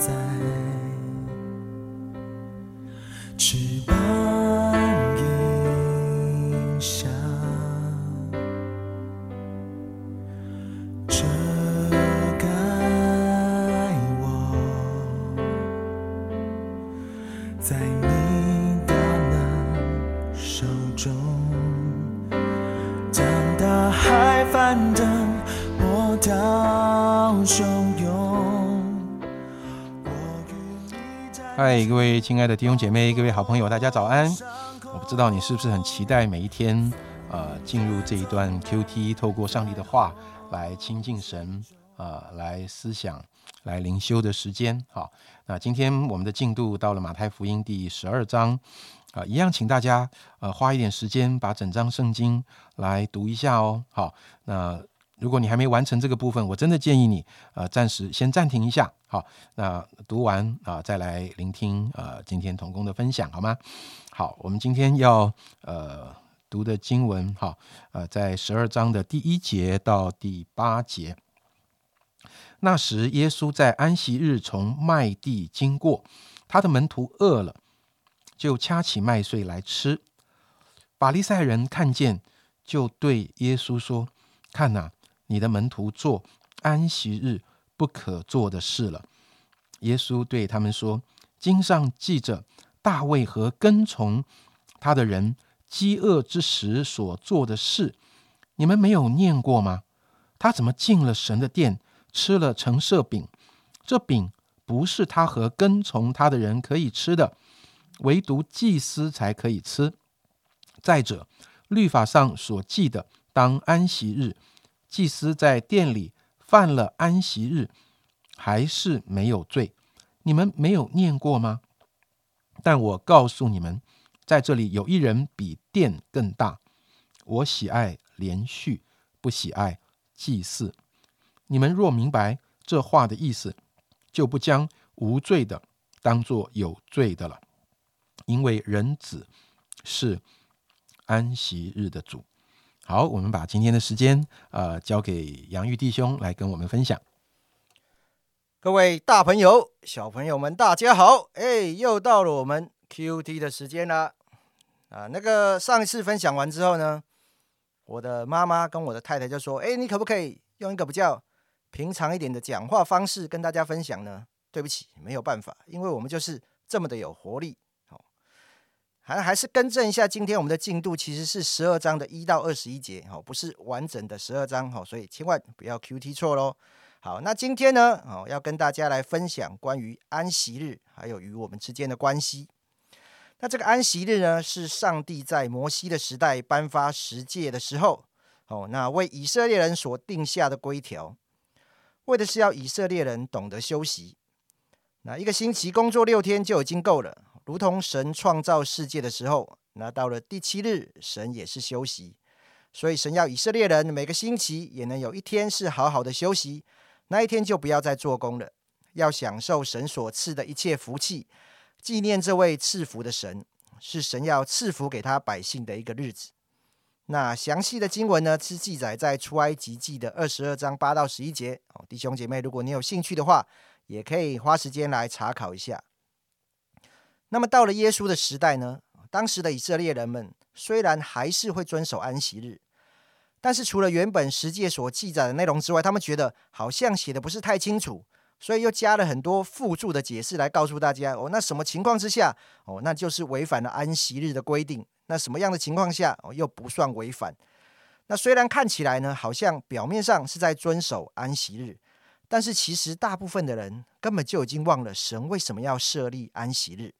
在，翅膀影响遮盖我，在你大能手中，将大海翻腾，波涛汹嗨，各位亲爱的弟兄姐妹，各位好朋友，大家早安！我不知道你是不是很期待每一天，呃，进入这一段 QT，透过上帝的话来亲近神，呃，来思想、来灵修的时间。好，那今天我们的进度到了马太福音第十二章，啊、一样，请大家呃花一点时间把整章圣经来读一下哦。好，那如果你还没完成这个部分，我真的建议你呃暂时先暂停一下。好，那读完啊、再来聆听呃今天童工的分享，好吗？好，我们今天要呃读的经文哈，呃在十二章的第一节到第八节。那时，耶稣在安息日从麦地经过，他的门徒饿了，就掐起麦穗来吃。法利赛人看见，就对耶稣说：“看哪、你的门徒做安息日不可做的事了。”耶稣对他们说：“经上记着大卫和跟从他的人饥饿之时所做的事，你们没有念过吗？他怎么进了神的殿，吃了陈设饼？这饼不是他和跟从他的人可以吃的，唯独祭司才可以吃。再者，律法上所记的，当安息日，祭司在殿里犯了安息日，还是没有罪。你们没有念过吗？但我告诉你们，在这里有一人比殿更大。我喜爱连续，不喜爱祭祀。你们若明白这话的意思，就不将无罪的当作有罪的了，因为人子是安息日的主。好，我们把今天的时间呃交给杨玉弟兄来跟我们分享。各位大朋友、小朋友们，大家好！哎，又到了我们 QT 的时间啦。啊，那个上一次分享完之后呢，我的妈妈跟我的太太就说：“哎，你可不可以用一个比较平常一点的讲话方式跟大家分享呢？”对不起，没有办法，因为我们就是这么的有活力。还还是更正一下，今天我们的进度其实是十二章的一到二十一节，哦，不是完整的十二章，哦，所以千万不要 QT 错喽。好，那今天呢，哦，要跟大家来分享关于安息日，还有与我们之间的关系。那这个安息日呢，是上帝在摩西的时代颁发十诫的时候，哦，那为以色列人所定下的规条，为的是要以色列人懂得休息。那一个星期工作六天就已经够了，如同神创造世界的时候，那到了第七日，神也是休息，所以神要以色列人每个星期也能有一天是好好的休息。那一天就不要再做工了，要享受神所赐的一切福气，纪念这位赐福的神，是神要赐福给他百姓的一个日子。那详细的经文呢，是记载在出埃及记的二十二章八到十一节。弟兄姐妹，如果你有兴趣的话，也可以花时间来查考一下。那么到了耶稣的时代呢，当时的以色列人们虽然还是会遵守安息日。但是除了原本十诫所记载的内容之外，他们觉得好像写的不是太清楚，所以又加了很多附注的解释来告诉大家哦，那什么情况之下哦，那就是违反了安息日的规定；那什么样的情况下哦，又不算违反？那虽然看起来呢，好像表面上是在遵守安息日，但是其实大部分的人根本就已经忘了神为什么要设立安息日。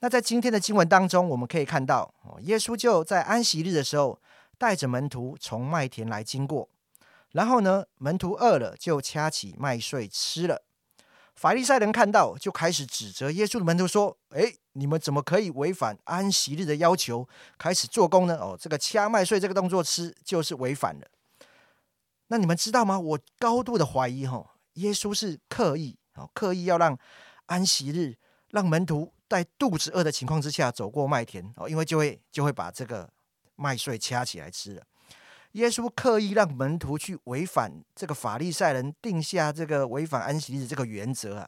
那在今天的经文当中，我们可以看到，耶稣就在安息日的时候。带着门徒从麦田来经过，然后呢，门徒饿了就掐起麦穗吃了。法利赛人看到就开始指责耶稣的门徒说：“诶，你们怎么可以违反安息日的要求，开始做工呢？哦，这个掐麦穗这个动作吃就是违反了。那你们知道吗？我高度的怀疑，哈，耶稣是刻意哦，刻意要让安息日让门徒在肚子饿的情况之下走过麦田哦，因为就会就会把这个。”麦穗掐起来吃了。耶稣刻意让门徒去违反这个法利赛人定下这个违反安息日这个原则啊。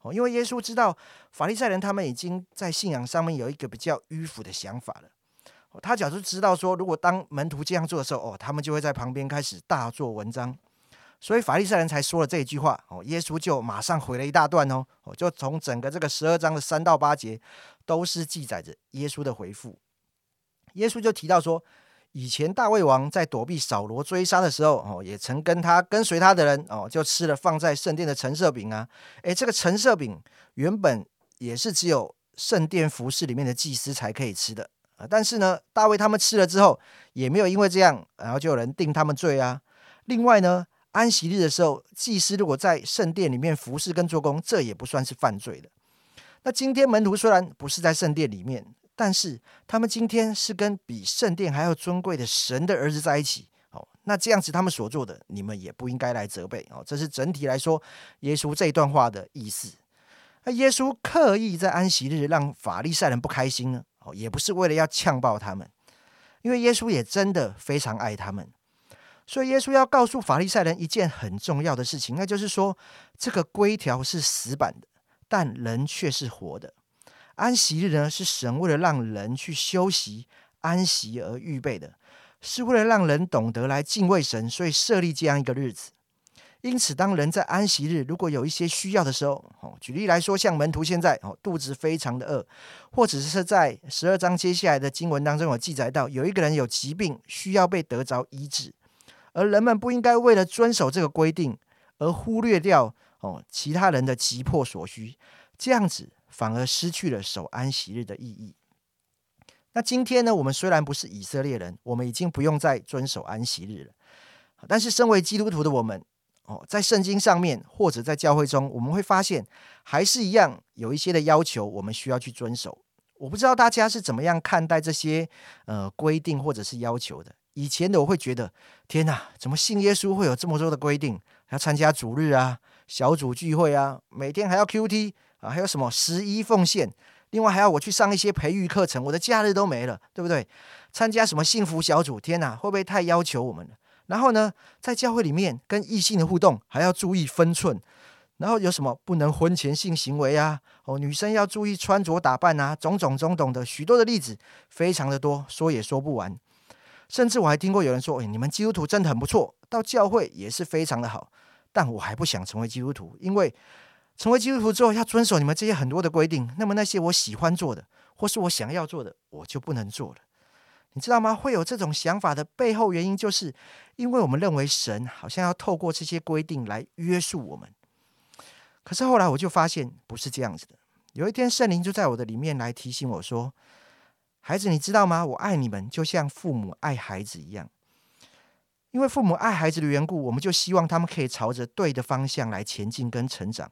哦，因为耶稣知道法利赛人他们已经在信仰上面有一个比较迂腐的想法了。他假如知道说，如果当门徒这样做的时候，哦，他们就会在旁边开始大做文章。所以法利赛人才说了这一句话。哦，耶稣就马上回了一大段哦，哦，就从整个这个十二章的三到八节，都是记载着耶稣的回复。耶稣就提到说。以前大卫王在躲避扫罗追杀的时候，哦，也曾跟他跟随他的人，哦，就吃了放在圣殿的橙色饼啊。诶，这个橙色饼原本也是只有圣殿服饰里面的祭司才可以吃的啊。但是呢，大卫他们吃了之后，也没有因为这样，然后就有人定他们罪啊。另外呢，安息日的时候，祭司如果在圣殿里面服侍跟做工，这也不算是犯罪的。那今天门徒虽然不是在圣殿里面。但是他们今天是跟比圣殿还要尊贵的神的儿子在一起，哦，那这样子他们所做的，你们也不应该来责备哦。这是整体来说耶稣这一段话的意思。那耶稣刻意在安息日让法利赛人不开心呢？哦，也不是为了要呛爆他们，因为耶稣也真的非常爱他们，所以耶稣要告诉法利赛人一件很重要的事情，那就是说这个规条是死板的，但人却是活的。安息日呢，是神为了让人去休息、安息而预备的，是为了让人懂得来敬畏神，所以设立这样一个日子。因此，当人在安息日如果有一些需要的时候，哦，举例来说，像门徒现在哦肚子非常的饿，或者是在十二章接下来的经文当中有记载到，有一个人有疾病需要被得着医治，而人们不应该为了遵守这个规定而忽略掉哦其他人的急迫所需，这样子。反而失去了守安息日的意义。那今天呢？我们虽然不是以色列人，我们已经不用再遵守安息日了。但是，身为基督徒的我们，哦，在圣经上面或者在教会中，我们会发现还是一样有一些的要求，我们需要去遵守。我不知道大家是怎么样看待这些呃规定或者是要求的。以前的我会觉得，天哪，怎么信耶稣会有这么多的规定？要参加主日啊，小组聚会啊，每天还要 Q T。啊，还有什么十一奉献？另外还要我去上一些培育课程，我的假日都没了，对不对？参加什么幸福小组？天哪，会不会太要求我们了？然后呢，在教会里面跟异性的互动还要注意分寸。然后有什么不能婚前性行为啊？哦，女生要注意穿着打扮啊，种种种种的许多的例子，非常的多，说也说不完。甚至我还听过有人说：“哎，你们基督徒真的很不错，到教会也是非常的好。”但我还不想成为基督徒，因为。成为基督徒之后，要遵守你们这些很多的规定。那么那些我喜欢做的，或是我想要做的，我就不能做了。你知道吗？会有这种想法的背后原因，就是因为我们认为神好像要透过这些规定来约束我们。可是后来我就发现不是这样子的。有一天，圣灵就在我的里面来提醒我说：“孩子，你知道吗？我爱你们，就像父母爱孩子一样。因为父母爱孩子的缘故，我们就希望他们可以朝着对的方向来前进跟成长。”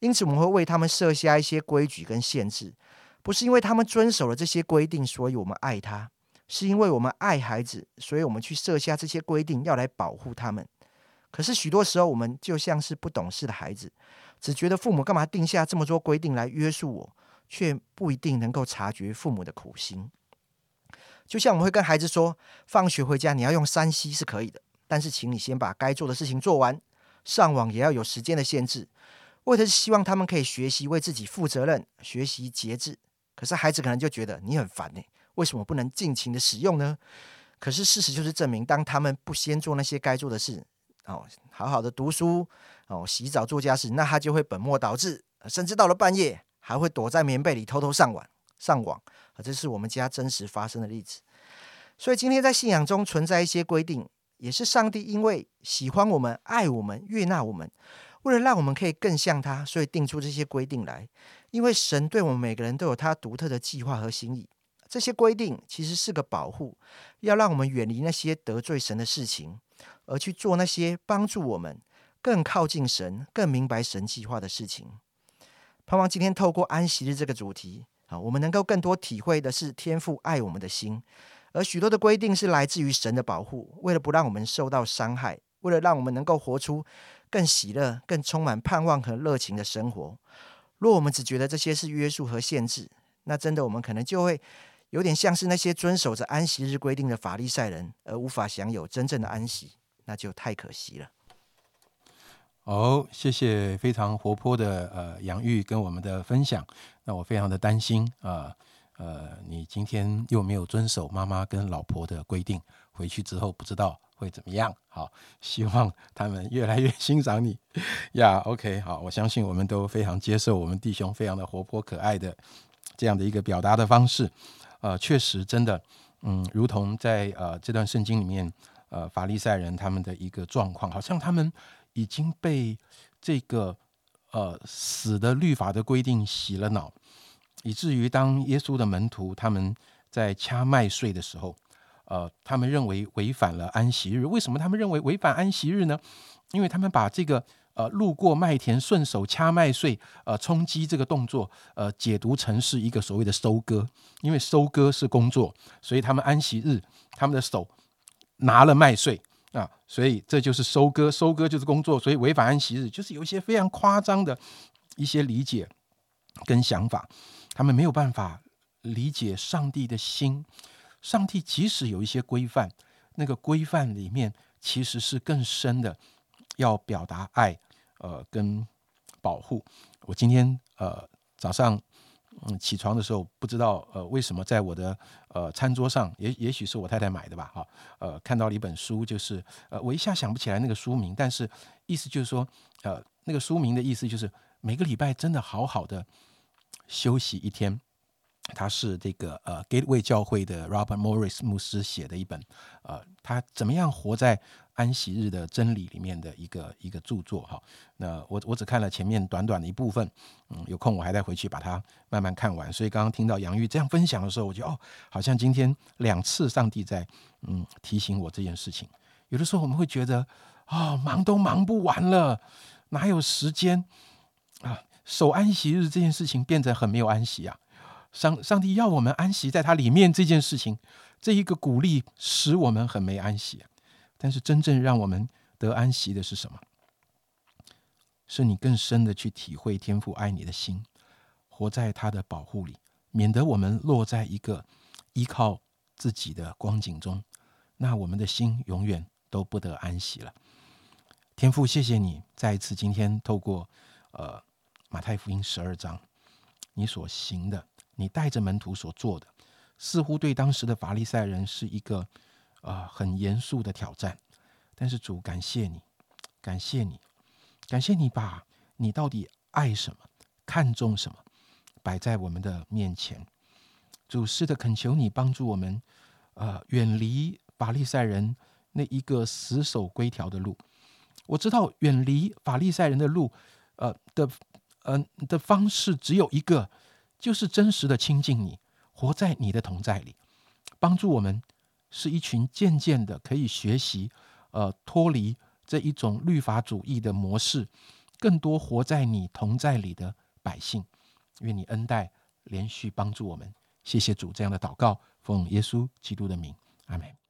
因此，我们会为他们设下一些规矩跟限制，不是因为他们遵守了这些规定，所以我们爱他，是因为我们爱孩子，所以我们去设下这些规定，要来保护他们。可是许多时候，我们就像是不懂事的孩子，只觉得父母干嘛定下这么多规定来约束我，却不一定能够察觉父母的苦心。就像我们会跟孩子说，放学回家你要用三 C 是可以的，但是请你先把该做的事情做完，上网也要有时间的限制。为的是希望他们可以学习为自己负责任，学习节制。可是孩子可能就觉得你很烦呢，为什么不能尽情的使用呢？可是事实就是证明，当他们不先做那些该做的事，哦，好好的读书，哦，洗澡做家事，那他就会本末倒置，甚至到了半夜还会躲在棉被里偷偷上网上网。啊，这是我们家真实发生的例子。所以今天在信仰中存在一些规定，也是上帝因为喜欢我们、爱我们、悦纳我们。为了让我们可以更像他，所以定出这些规定来。因为神对我们每个人都有他独特的计划和心意。这些规定其实是个保护，要让我们远离那些得罪神的事情，而去做那些帮助我们更靠近神、更明白神计划的事情。盼望今天透过安息日这个主题啊，我们能够更多体会的是天父爱我们的心。而许多的规定是来自于神的保护，为了不让我们受到伤害，为了让我们能够活出。更喜乐、更充满盼望和热情的生活。若我们只觉得这些是约束和限制，那真的我们可能就会有点像是那些遵守着安息日规定的法利赛人，而无法享有真正的安息，那就太可惜了。哦，谢谢非常活泼的呃杨玉跟我们的分享。那我非常的担心啊，呃，你今天又没有遵守妈妈跟老婆的规定，回去之后不知道会怎么样。好，希望他们越来越欣赏你呀。OK，好，我相信我们都非常接受我们弟兄非常的活泼可爱的这样的一个表达的方式。呃，确实真的，嗯，如同在呃这段圣经里面，呃，法利赛人他们的一个状况，好像他们。已经被这个呃死的律法的规定洗了脑，以至于当耶稣的门徒他们在掐麦穗的时候，呃，他们认为违反了安息日。为什么他们认为违反安息日呢？因为他们把这个呃路过麦田顺手掐麦穗呃冲击这个动作呃解读成是一个所谓的收割，因为收割是工作，所以他们安息日他们的手拿了麦穗。啊，所以这就是收割，收割就是工作，所以违反安息日，就是有一些非常夸张的一些理解跟想法，他们没有办法理解上帝的心。上帝即使有一些规范，那个规范里面其实是更深的，要表达爱，呃，跟保护。我今天呃早上。嗯，起床的时候不知道呃为什么在我的呃餐桌上，也也许是我太太买的吧，哈，呃看到了一本书，就是呃我一下想不起来那个书名，但是意思就是说，呃那个书名的意思就是每个礼拜真的好好的休息一天。他是这个呃 Gateway 教会的 Robert Morris 牧师写的一本，呃，他怎么样活在安息日的真理里面的一个一个著作哈。那我我只看了前面短短的一部分，嗯，有空我还得回去把它慢慢看完。所以刚刚听到杨玉这样分享的时候，我觉得哦，好像今天两次上帝在嗯提醒我这件事情。有的时候我们会觉得啊，忙都忙不完了，哪有时间啊？守安息日这件事情变得很没有安息啊。上上帝要我们安息在他里面这件事情，这一个鼓励使我们很没安息。但是真正让我们得安息的是什么？是你更深的去体会天父爱你的心，活在他的保护里，免得我们落在一个依靠自己的光景中，那我们的心永远都不得安息了。天父，谢谢你再一次今天透过呃马太福音十二章你所行的。你带着门徒所做的，似乎对当时的法利赛人是一个啊很严肃的挑战。但是主，感谢你，感谢你，感谢你把你到底爱什么、看重什么摆在我们的面前。主，是的，恳求你帮助我们，呃，远离法利赛人那一个死守规条的路。我知道远离法利赛人的路，呃的，嗯的方式只有一个。就是真实的亲近你，活在你的同在里，帮助我们是一群渐渐的可以学习，呃，脱离这一种律法主义的模式，更多活在你同在里的百姓。愿你恩待连续帮助我们，谢谢主这样的祷告，奉耶稣基督的名，阿门。